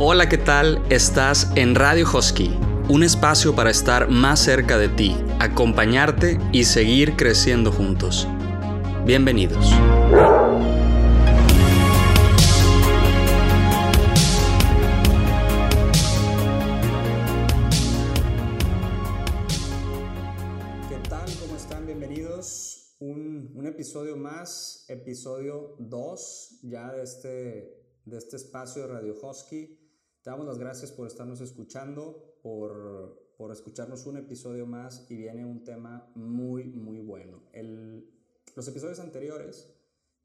Hola, ¿qué tal? Estás en Radio Husky, un espacio para estar más cerca de ti, acompañarte y seguir creciendo juntos. Bienvenidos. Episodio 2 ya de este, de este espacio de Radio Husky. Te damos las gracias por estarnos escuchando, por, por escucharnos un episodio más y viene un tema muy, muy bueno. El, los episodios anteriores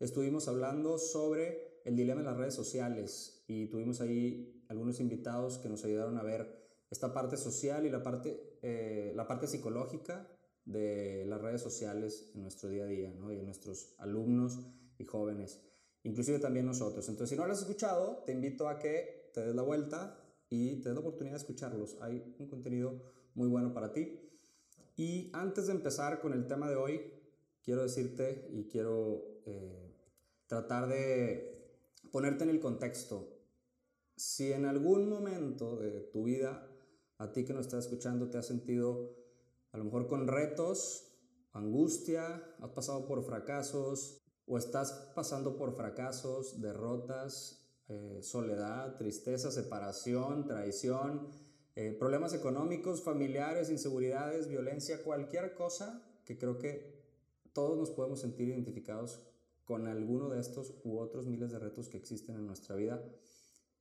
estuvimos hablando sobre el dilema en las redes sociales y tuvimos ahí algunos invitados que nos ayudaron a ver esta parte social y la parte, eh, la parte psicológica de las redes sociales en nuestro día a día ¿no? y en nuestros alumnos y jóvenes, inclusive también nosotros. Entonces, si no lo has escuchado, te invito a que te des la vuelta y te des la oportunidad de escucharlos. Hay un contenido muy bueno para ti. Y antes de empezar con el tema de hoy, quiero decirte y quiero eh, tratar de ponerte en el contexto. Si en algún momento de tu vida, a ti que nos estás escuchando, te has sentido a lo mejor con retos, angustia, has pasado por fracasos o estás pasando por fracasos, derrotas, eh, soledad, tristeza, separación, traición, eh, problemas económicos, familiares, inseguridades, violencia, cualquier cosa que creo que todos nos podemos sentir identificados con alguno de estos u otros miles de retos que existen en nuestra vida,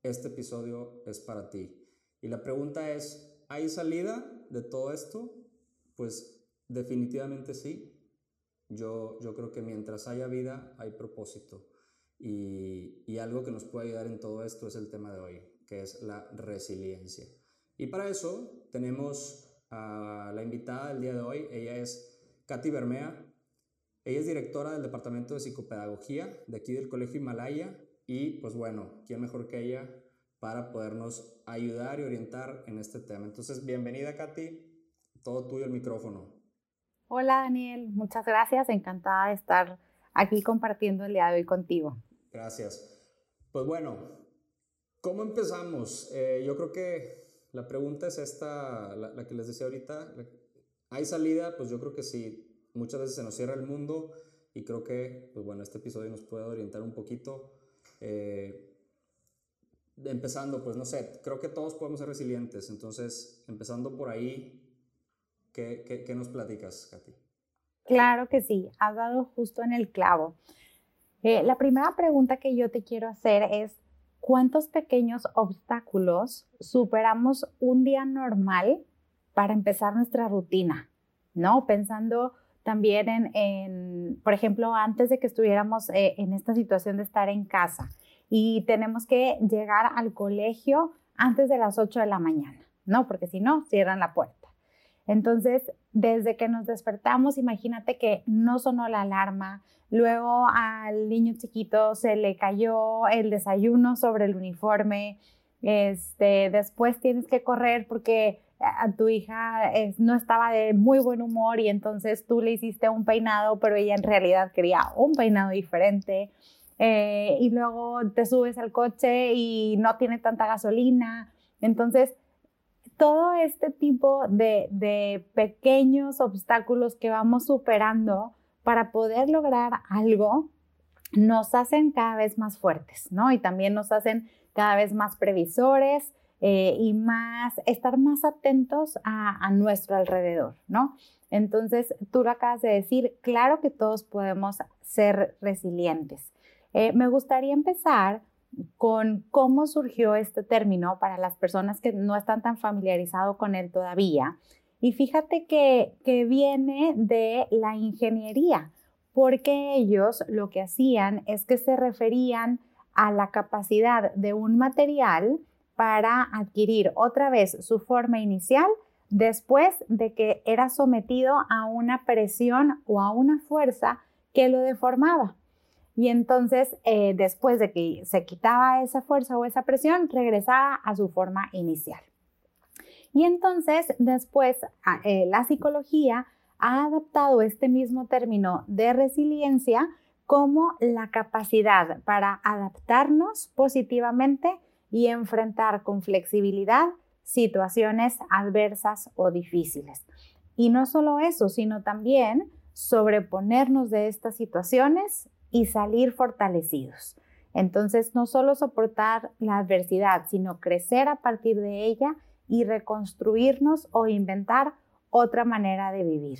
este episodio es para ti. Y la pregunta es, ¿hay salida de todo esto? Pues definitivamente sí. Yo, yo creo que mientras haya vida, hay propósito. Y, algo que nos puede ayudar en todo esto es el tema de hoy, que es la resiliencia. Y para eso tenemos a la invitada del día de hoy. Ella es Katy Bermea. Ella es directora del Departamento de Psicopedagogía de aquí del Colegio Himalaya. Y pues bueno, ¿quién mejor que ella para podernos ayudar y orientar en este tema? Entonces, bienvenida Katy. Todo tuyo el micrófono. Hola Daniel, muchas gracias. Encantada de estar aquí compartiendo el día de hoy contigo. Gracias. Pues bueno, ¿cómo empezamos? Eh, yo creo que la pregunta es esta, la, que les decía ahorita. ¿Hay salida? Pues yo creo que sí. Muchas veces se nos cierra el mundo y creo que, pues bueno, este episodio nos puede orientar un poquito. Eh, empezando, pues no sé, creo que todos podemos ser resilientes. Entonces, empezando por ahí, ¿qué, nos platicas, Katy? Claro que sí, has dado justo en el clavo. Eh, la primera pregunta que yo te quiero hacer es, ¿cuántos pequeños obstáculos superamos un día normal para empezar nuestra rutina? ¿No? Pensando también en, por ejemplo, antes de que estuviéramos eh, en esta situación de estar en casa y tenemos que llegar al colegio antes de las 8 de la mañana, ¿no? Porque si no, cierran la puerta. Entonces, desde que nos despertamos, imagínate que no sonó la alarma, luego al niño chiquito se le cayó el desayuno sobre el uniforme, este, después tienes que correr porque a tu hija no estaba de muy buen humor y entonces tú le hiciste un peinado, pero ella en realidad quería un peinado diferente. Eh, y luego te subes al coche y no tiene tanta gasolina. Entonces, todo este tipo de, pequeños obstáculos que vamos superando para poder lograr algo nos hacen cada vez más fuertes, ¿no? Y también nos hacen cada vez más previsores eh, y más, estar más atentos a, nuestro alrededor, ¿no? Entonces, tú lo acabas de decir, claro que todos podemos ser resilientes. Eh, me gustaría empezar con cómo surgió este término para las personas que no están tan familiarizados con él todavía. Y fíjate que, que viene de la ingeniería, porque ellos lo que hacían es que se referían a la capacidad de un material para adquirir otra vez su forma inicial después de que era sometido a una presión o a una fuerza que lo deformaba. Y entonces, eh, después de que se quitaba esa fuerza o esa presión, regresaba a su forma inicial. Y entonces, después, eh, la psicología ha adaptado este mismo término de resiliencia como la capacidad para adaptarnos positivamente y enfrentar con flexibilidad situaciones adversas o difíciles. Y no solo eso, sino también sobreponernos de estas situaciones y salir fortalecidos. Entonces, no solo soportar la adversidad, sino crecer a partir de ella y reconstruirnos o inventar otra manera de vivir.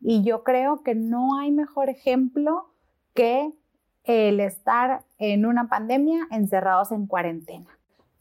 Y yo creo que no hay mejor ejemplo que el estar en una pandemia encerrados en cuarentena.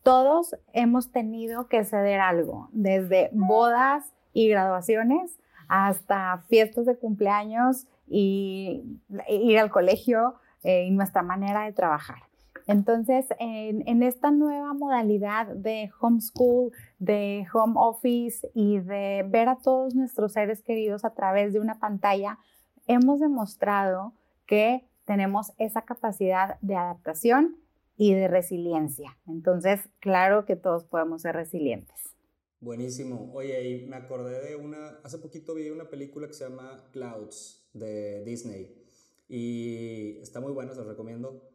Todos hemos tenido que ceder algo, desde bodas y graduaciones hasta fiestas de cumpleaños y ir al colegio eh, y nuestra manera de trabajar. Entonces, en, esta nueva modalidad de homeschool, de home office y de ver a todos nuestros seres queridos a través de una pantalla, hemos demostrado que tenemos esa capacidad de adaptación y de resiliencia. Entonces, claro que todos podemos ser resilientes. Buenísimo. Oye, y me acordé de una, hace poquito vi una película que se llama Clouds de Disney y está muy buena, se los recomiendo.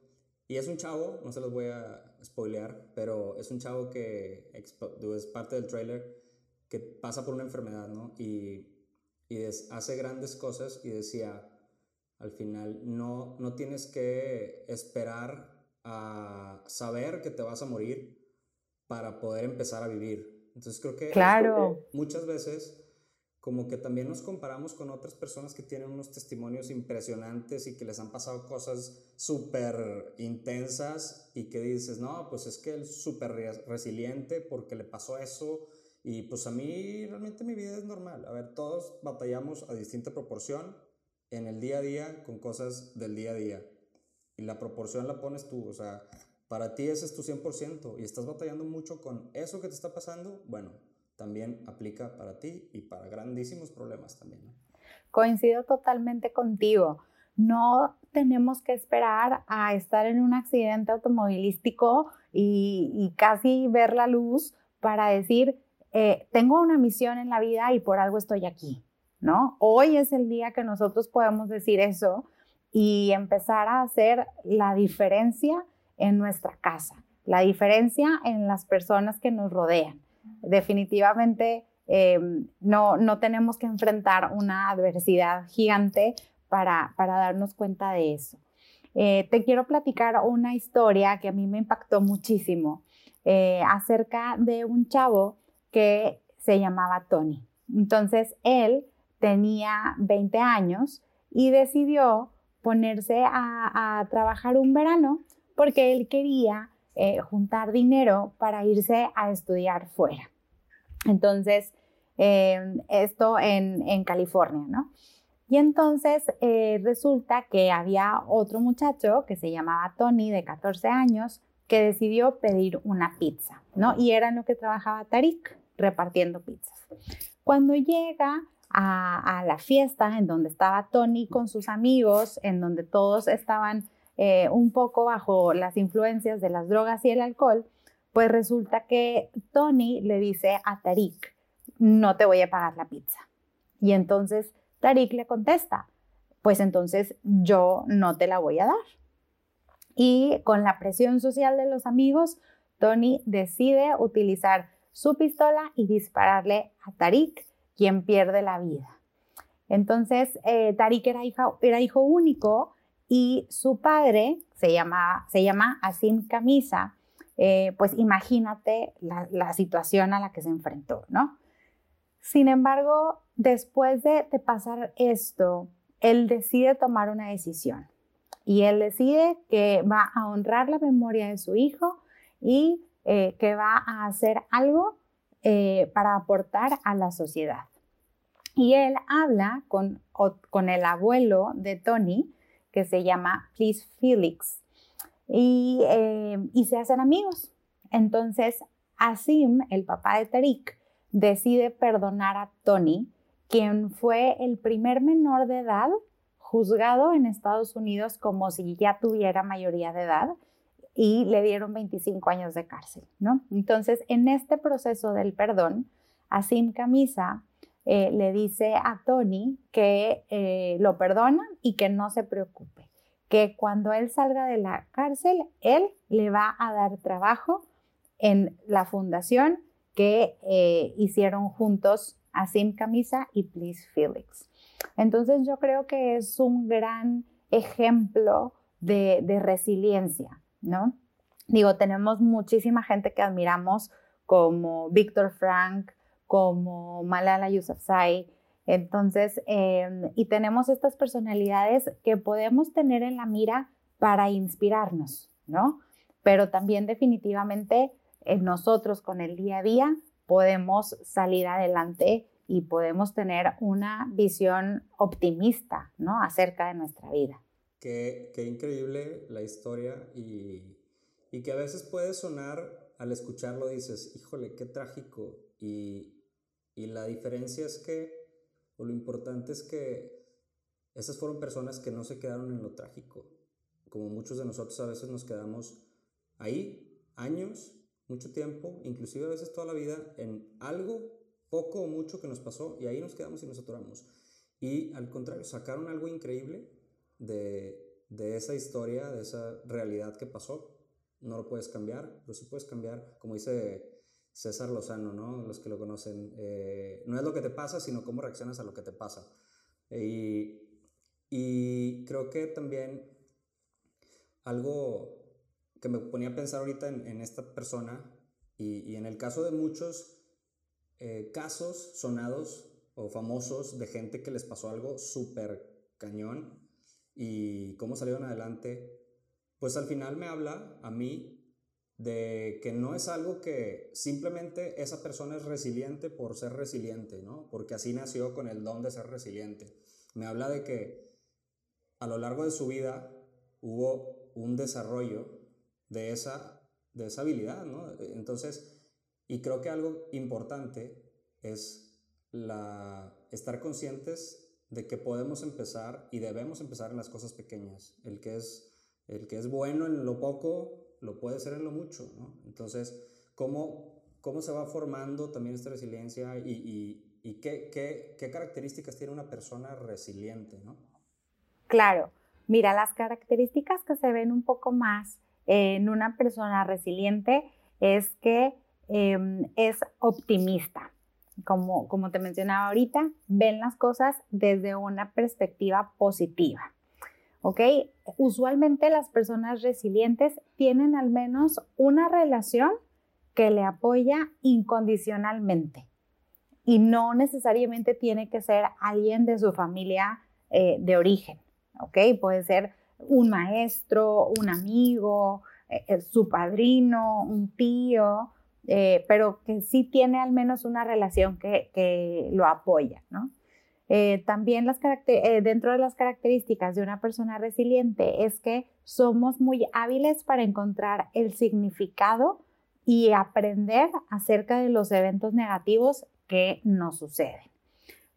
Y es un chavo, no se los voy a spoilear, pero es un chavo que es parte del trailer que pasa por una enfermedad, ¿no? Y, y hace grandes cosas y decía, al final, no, no tienes que esperar a saber que te vas a morir para poder empezar a vivir. Entonces creo que claro. muchas veces como que también nos comparamos con otras personas que tienen unos testimonios impresionantes y que les han pasado cosas súper intensas y que dices, no, pues es que él es súper resiliente porque le pasó eso y pues a mí realmente mi vida es normal. A ver, todos batallamos a distinta proporción en el día a día con cosas del día a día y la proporción la pones tú, o sea, para ti ese es tu 100% y estás batallando mucho con eso que te está pasando, bueno, también aplica para ti y para grandísimos problemas también. Coincido totalmente contigo. No tenemos que esperar a estar en un accidente automovilístico y, casi ver la luz para decir, eh, tengo una misión en la vida y por algo estoy aquí, ¿no? Hoy es el día que nosotros podemos decir eso y empezar a hacer la diferencia en nuestra casa, la diferencia en las personas que nos rodean definitivamente eh, no, no tenemos que enfrentar una adversidad gigante para, para darnos cuenta de eso. Eh, te quiero platicar una historia que a mí me impactó muchísimo eh, acerca de un chavo que se llamaba Tony. Entonces, él tenía 20 años y decidió ponerse a, a trabajar un verano porque él quería juntar dinero para irse a estudiar fuera. Entonces, em, esto en, California, ¿no? Y entonces eh, resulta que había otro muchacho que se llamaba Tony, de 14 años, que decidió pedir una pizza, ¿no? Y era lo que trabajaba Tarik, repartiendo pizzas. Cuando llega a, la fiesta en donde estaba Tony con sus amigos, en donde todos estaban eh, un poco bajo las influencias de las drogas y el alcohol, pues resulta que Tony le dice a Tarik, no te voy a pagar la pizza. Y entonces Tarik le contesta, pues entonces yo no te la voy a dar. Y con la presión social de los amigos, Tony decide utilizar su pistola y dispararle a Tarik, quien pierde la vida. Entonces, eh, Tarik era, era, hijo único y su padre se llama, se llama Asim Camisa eh, pues imagínate la, situación a la que se enfrentó, ¿no? Sin embargo, después de, pasar esto, él decide tomar una decisión y él decide que va a honrar la memoria de su hijo y eh, que va a hacer algo eh, para aportar a la sociedad. Y él habla con, con el abuelo de Tony, que se llama Please Felix, eh, y, se hacen amigos. Entonces, Asim, el papá de Tarik, decide perdonar a Tony, quien fue el primer menor de edad juzgado en Estados Unidos como si ya tuviera mayoría de edad y le dieron 25 años de cárcel, ¿no? Entonces, en este proceso del perdón, Asim Camisa eh, le dice a Tony que eh, lo perdona y que no se preocupe, que cuando él salga de la cárcel, él le va a dar trabajo en la fundación que eh, hicieron juntos Asim Camisa y Please Felix. Entonces yo creo que es un gran ejemplo de, de resiliencia, ¿no? Digo, tenemos muchísima gente que admiramos como Víctor Frank, como Malala Yousafzai. Entonces, em, y tenemos estas personalidades que podemos tener en la mira para inspirarnos, ¿no? Pero también definitivamente eh, nosotros con el día a día podemos salir adelante y podemos tener una visión optimista, ¿no? Acerca de nuestra vida. Qué, increíble la historia y, y que a veces puede sonar al escucharlo dices, híjole, qué trágico. Y, y la diferencia es que, o lo importante es que esas fueron personas que no se quedaron en lo trágico. Como muchos de nosotros a veces nos quedamos ahí, años, mucho tiempo, inclusive a veces toda la vida, en algo, poco o mucho que nos pasó, y ahí nos quedamos y nos atoramos. Y al contrario, sacaron algo increíble de, de esa historia, de esa realidad que pasó, no lo puedes cambiar, pero sí puedes cambiar, como dice César Lozano, ¿no? Los que lo conocen, eh, no es lo que te pasa, sino cómo reaccionas a lo que te pasa. y, y, creo que también algo que me ponía a pensar ahorita en, esta persona y, y, en el caso de muchos eh, casos sonados o famosos de gente que les pasó algo súper cañón y cómo salieron adelante, pues al final me habla a mí de que no es algo que simplemente esa persona es resiliente por ser resiliente, ¿no? Porque así nació con el don de ser resiliente. Me habla de que a lo largo de su vida hubo un desarrollo de esa, de esa habilidad, ¿no? Entonces, y creo que algo importante es la, estar conscientes de que podemos empezar y debemos empezar en las cosas pequeñas. El que es el que es bueno en lo poco, lo puede ser en lo mucho, ¿no? Entonces, ¿cómo, cómo se va formando también esta resiliencia y, qué, qué, características tiene una persona resiliente, ¿no? Claro. Mira, las características que se ven un poco más en una persona resiliente es que em, es optimista. Como, como te mencionaba ahorita, ven las cosas desde una perspectiva positiva. ¿Ok? Usualmente las personas resilientes tienen al menos una relación que le apoya incondicionalmente y no necesariamente tiene que ser alguien de su familia eh, de origen, ¿ok? Puede ser un maestro, un amigo, eh, eh, su padrino, un tío, pero que sí tiene al menos una relación que, que lo apoya, ¿no? Eh, también las eh, dentro de las características de una persona resiliente es que somos muy hábiles para encontrar el significado y aprender acerca de los eventos negativos que nos suceden.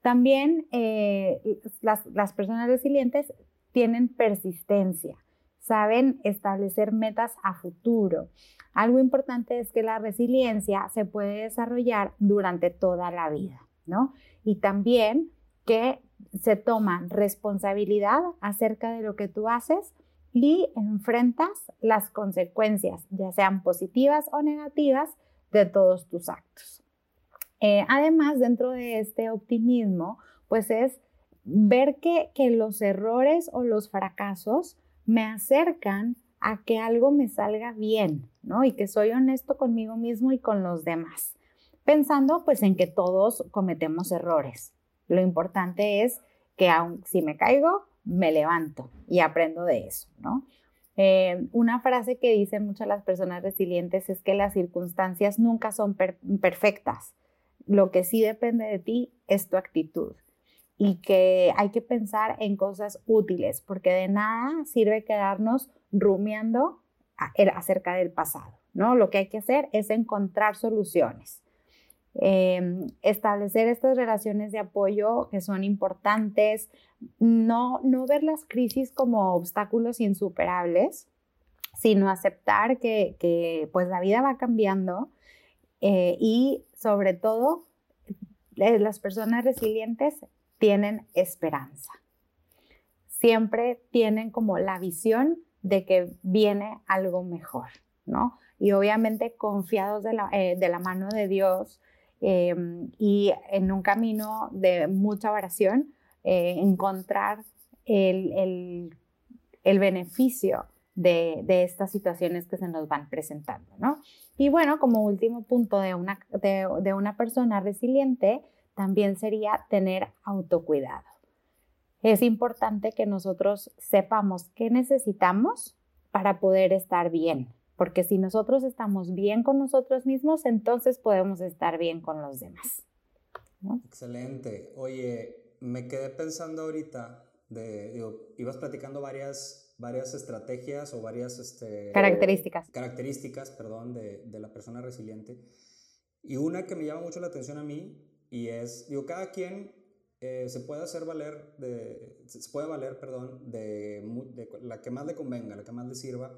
También eh, las, las personas resilientes tienen persistencia, saben establecer metas a futuro. Algo importante es que la resiliencia se puede desarrollar durante toda la vida, ¿no? Y también que se toman responsabilidad acerca de lo que tú haces y enfrentas las consecuencias, ya sean positivas o negativas, de todos tus actos. Eh, además, dentro de este optimismo, pues es ver que, que los errores o los fracasos me acercan a que algo me salga bien, ¿no? Y que soy honesto conmigo mismo y con los demás, pensando pues en que todos cometemos errores, lo importante es que aun si me caigo, me levanto y aprendo de eso, ¿no? Eh, una frase que dicen muchas las personas resilientes es que las circunstancias nunca son perfectas. Lo que sí depende de ti es tu actitud y que hay que pensar en cosas útiles, porque de nada sirve quedarnos rumiando acerca del pasado, ¿no? Lo que hay que hacer es encontrar soluciones. Em, establecer estas relaciones de apoyo que son importantes, no, no ver las crisis como obstáculos insuperables, sino aceptar que, que pues la vida va cambiando eh, y sobre todo eh, las personas resilientes tienen esperanza. Siempre tienen como la visión de que viene algo mejor, ¿no? Y obviamente confiados de la, eh, mano de Dios em, y en un camino de mucha oración, eh, encontrar el, beneficio de, estas situaciones que se nos van presentando, ¿no? Y bueno, como último punto de una, de una persona resiliente, también sería tener autocuidado. Es importante que nosotros sepamos qué necesitamos para poder estar bien, porque si nosotros estamos bien con nosotros mismos, entonces podemos estar bien con los demás. Excelente. Oye, me quedé pensando ahorita, de, ibas platicando varias, varias estrategias o varias este, características. Características, perdón, de, de la persona resiliente. Y una que me llama mucho la atención a mí y es, digo, cada quien eh, se puede hacer valer, de, se puede valer, perdón, de, de, la que más le convenga, la que más le sirva.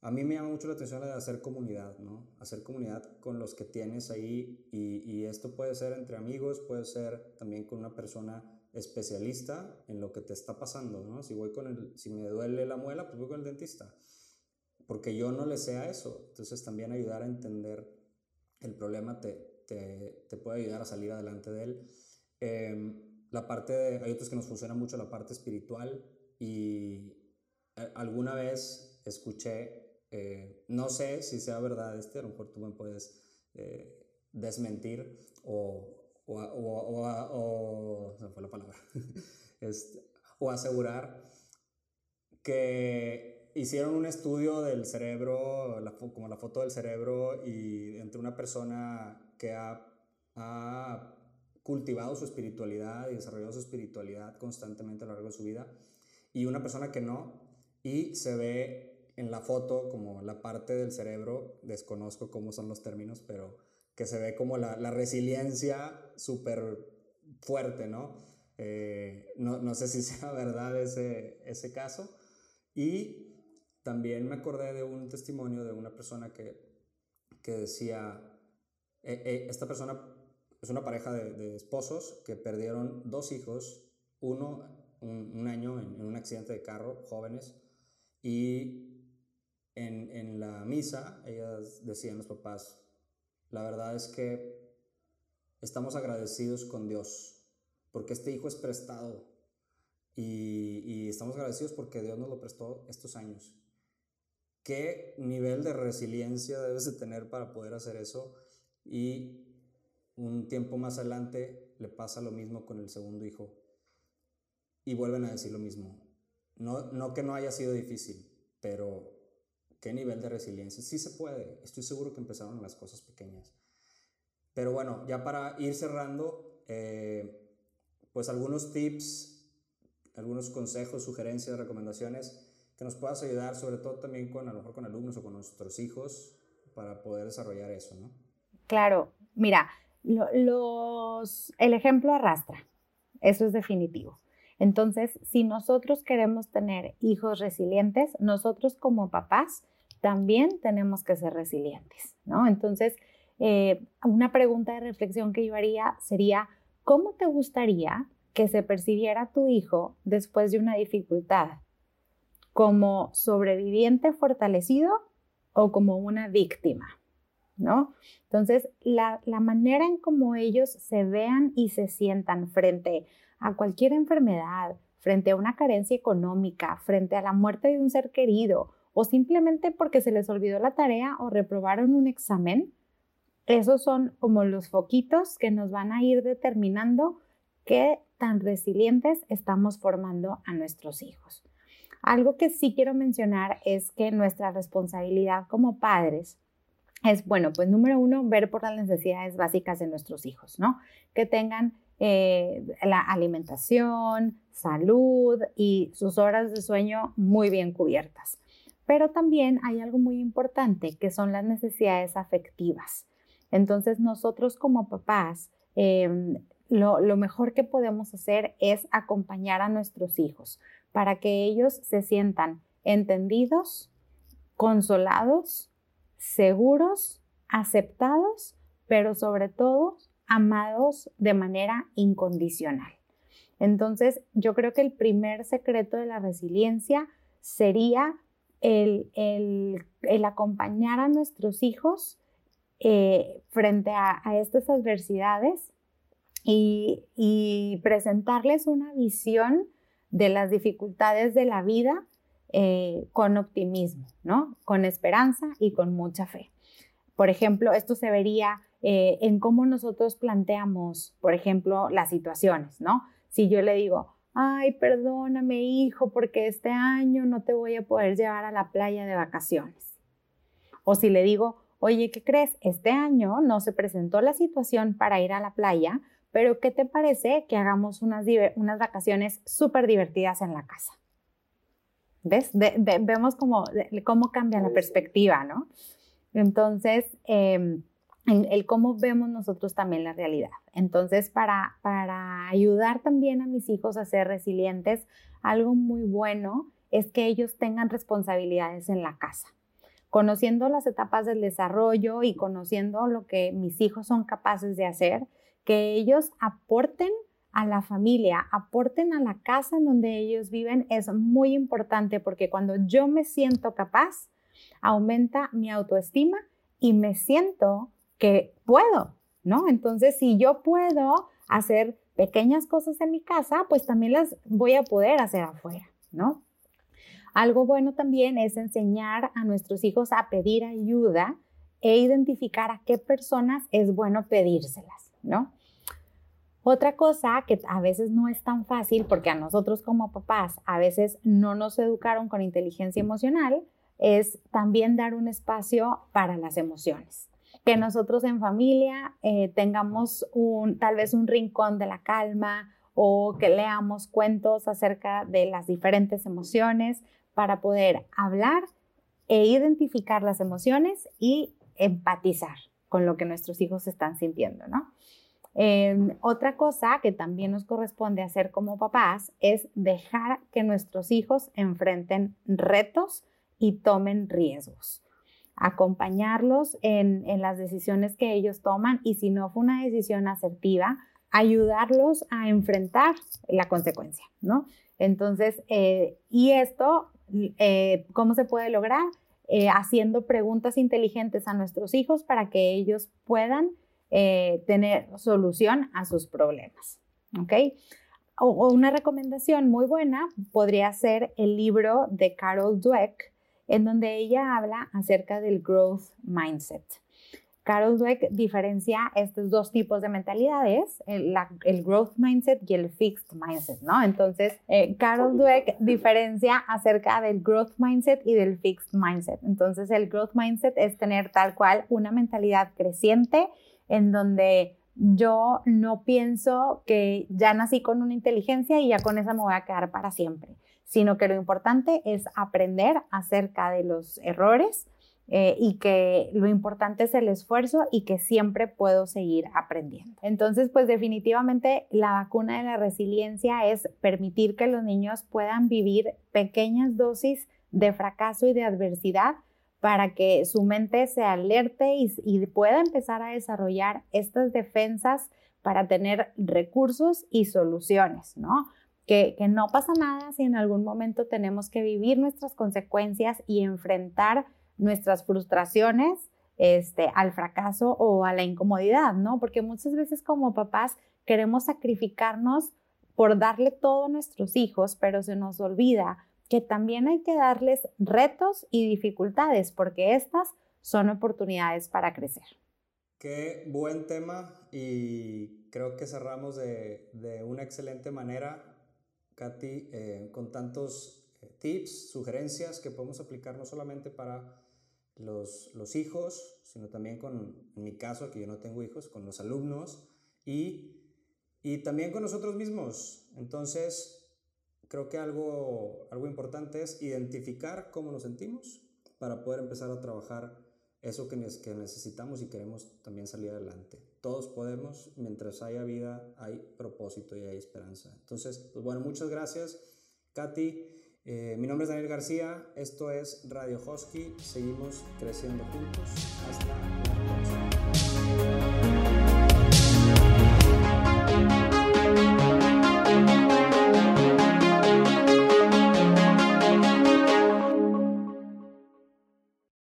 A mí me llama mucho la atención la de hacer comunidad, ¿no? Hacer comunidad con los que tienes ahí y, y esto puede ser entre amigos, puede ser también con una persona especialista en lo que te está pasando, ¿no? Si voy con el, si me duele la muela, pues voy con el dentista, porque yo no le sé a eso. Entonces también ayudar a entender el problema te, te, puede ayudar a salir adelante de él. Em, la parte de, hay otros que nos funciona mucho la parte espiritual y eh, alguna vez escuché, eh, no sé si sea verdad este, a lo mejor tú me puedes eh, desmentir o, o, o, o, fue la palabra, este, o asegurar que hicieron un estudio del cerebro, como la foto del cerebro, y entre una persona que ha, cultivado su espiritualidad y desarrollado su espiritualidad constantemente a lo largo de su vida, y una persona que no, y se ve en la foto como la parte del cerebro, desconozco cómo son los términos, pero que se ve como la, resiliencia súper fuerte, ¿no? Eh, ¿no? ¿no? sé si sea verdad ese, ese caso. Y también me acordé de un testimonio de una persona que, que decía, eh, eh, esta persona es una pareja de, esposos que perdieron dos hijos, uno un, año en, un accidente de carro, jóvenes, y en, en la misa ellas decían los papás, la verdad es que estamos agradecidos con Dios, porque este hijo es prestado y, y, estamos agradecidos porque Dios nos lo prestó estos años. ¿Qué nivel de resiliencia debes de tener para poder hacer eso? y un tiempo más adelante le pasa lo mismo con el segundo hijo y vuelven a decir lo mismo. No, no que no haya sido difícil, pero qué nivel de resiliencia. Sí se puede, estoy seguro que empezaron las cosas pequeñas. Pero bueno, ya para ir cerrando, eh, pues algunos tips, algunos consejos, sugerencias, recomendaciones que nos puedas ayudar, sobre todo también con a lo mejor con alumnos o con nuestros hijos, para poder desarrollar eso, ¿no? Claro, mira, los, el ejemplo arrastra, eso es definitivo. Entonces, si nosotros queremos tener hijos resilientes, nosotros como papás también tenemos que ser resilientes, ¿no? Entonces, eh, una pregunta de reflexión que yo haría sería, ¿cómo te gustaría que se percibiera tu hijo después de una dificultad? ¿Como sobreviviente fortalecido o como una víctima? ¿no? Entonces, la, manera en cómo ellos se vean y se sientan frente a cualquier enfermedad, frente a una carencia económica, frente a la muerte de un ser querido o simplemente porque se les olvidó la tarea o reprobaron un examen, esos son como los foquitos que nos van a ir determinando qué tan resilientes estamos formando a nuestros hijos. Algo que sí quiero mencionar es que nuestra responsabilidad como padres es, bueno, pues número uno, ver por las necesidades básicas de nuestros hijos, ¿no? Que tengan eh, la alimentación, salud y sus horas de sueño muy bien cubiertas. Pero también hay algo muy importante, que son las necesidades afectivas. Entonces, nosotros como papás, em, lo, lo mejor que podemos hacer es acompañar a nuestros hijos para que ellos se sientan entendidos, consolados seguros, aceptados, pero sobre todo amados de manera incondicional. Entonces, yo creo que el primer secreto de la resiliencia sería el, acompañar a nuestros hijos eh, frente a, estas adversidades y, presentarles una visión de las dificultades de la vida eh, con optimismo, ¿no? Con esperanza y con mucha fe. Por ejemplo, esto se vería eh, en cómo nosotros planteamos, por ejemplo, las situaciones, ¿no? Si yo le digo, ay, perdóname hijo, porque este año no te voy a poder llevar a la playa de vacaciones. O si le digo, oye, ¿qué crees? Este año no se presentó la situación para ir a la playa, pero ¿qué te parece que hagamos unas, unas vacaciones súper divertidas en la casa? ¿Ves? vemos cómo, cómo cambia la perspectiva, ¿no? Entonces, em, el cómo vemos nosotros también la realidad. Entonces, para, para ayudar también a mis hijos a ser resilientes, algo muy bueno es que ellos tengan responsabilidades en la casa. Conociendo las etapas del desarrollo y conociendo lo que mis hijos son capaces de hacer, que ellos aporten a la familia, aporten a la casa en donde ellos viven es muy importante porque cuando yo me siento capaz, aumenta mi autoestima y me siento que puedo, ¿no? Entonces, si yo puedo hacer pequeñas cosas en mi casa, pues también las voy a poder hacer afuera, ¿no? Algo bueno también es enseñar a nuestros hijos a pedir ayuda e identificar a qué personas es bueno pedírselas, ¿no? Otra cosa que a veces no es tan fácil porque a nosotros como papás a veces no nos educaron con inteligencia emocional es también dar un espacio para las emociones que nosotros en familia eh, tengamos un, tal vez un rincón de la calma o que leamos cuentos acerca de las diferentes emociones para poder hablar e identificar las emociones y empatizar con lo que nuestros hijos están sintiendo, ¿no? Em, otra cosa que también nos corresponde hacer como papás es dejar que nuestros hijos enfrenten retos y tomen riesgos acompañarlos en, las decisiones que ellos toman y si no fue una decisión asertiva, ayudarlos a enfrentar la consecuencia, ¿no? Entonces, eh, y esto, eh, ¿cómo se puede lograr? Eh, haciendo preguntas inteligentes a nuestros hijos para que ellos puedan tener solución a sus problemas, ¿ok? o, una recomendación muy buena podría ser el libro de Carol Dweck, en donde ella habla acerca del growth mindset. Carol Dweck diferencia estos dos tipos de mentalidades, el, growth mindset y el fixed mindset, ¿no? Entonces, eh, Carol Dweck diferencia acerca del growth mindset y del fixed mindset. Entonces, el growth mindset es tener tal cual una mentalidad creciente en donde yo no pienso que ya nací con una inteligencia y ya con esa me voy a quedar para siempre sino que lo importante es aprender acerca de los errores eh, y que lo importante es el esfuerzo y que siempre puedo seguir aprendiendo. Entonces, pues definitivamente la vacuna de la resiliencia es permitir que los niños puedan vivir pequeñas dosis de fracaso y de adversidad para que su mente se alerte y, y pueda empezar a desarrollar estas defensas para tener recursos y soluciones, ¿no? Que, no pasa nada si en algún momento tenemos que vivir nuestras consecuencias y enfrentar nuestras frustraciones este, al fracaso o a la incomodidad, ¿no? Porque muchas veces como papás queremos sacrificarnos por darle todo a nuestros hijos, pero se nos olvida que también hay que darles retos y dificultades, porque estas son oportunidades para crecer. Qué buen tema y creo que cerramos de, de una excelente manera Katy, eh, con tantos eh, tips, sugerencias que podemos aplicar no solamente para los, los, hijos, sino también con, mi caso, que yo no tengo hijos, con los alumnos y, y también con nosotros mismos. Entonces, creo que algo, algo importante es identificar cómo nos sentimos para poder empezar a trabajar eso que, que necesitamos y queremos también salir adelante todos podemos, mientras haya vida, hay propósito y hay esperanza. Entonces, pues bueno, muchas gracias, Katy. Eh, mi nombre es Daniel García, esto es Radio Hosky, seguimos creciendo juntos. Hasta la próxima.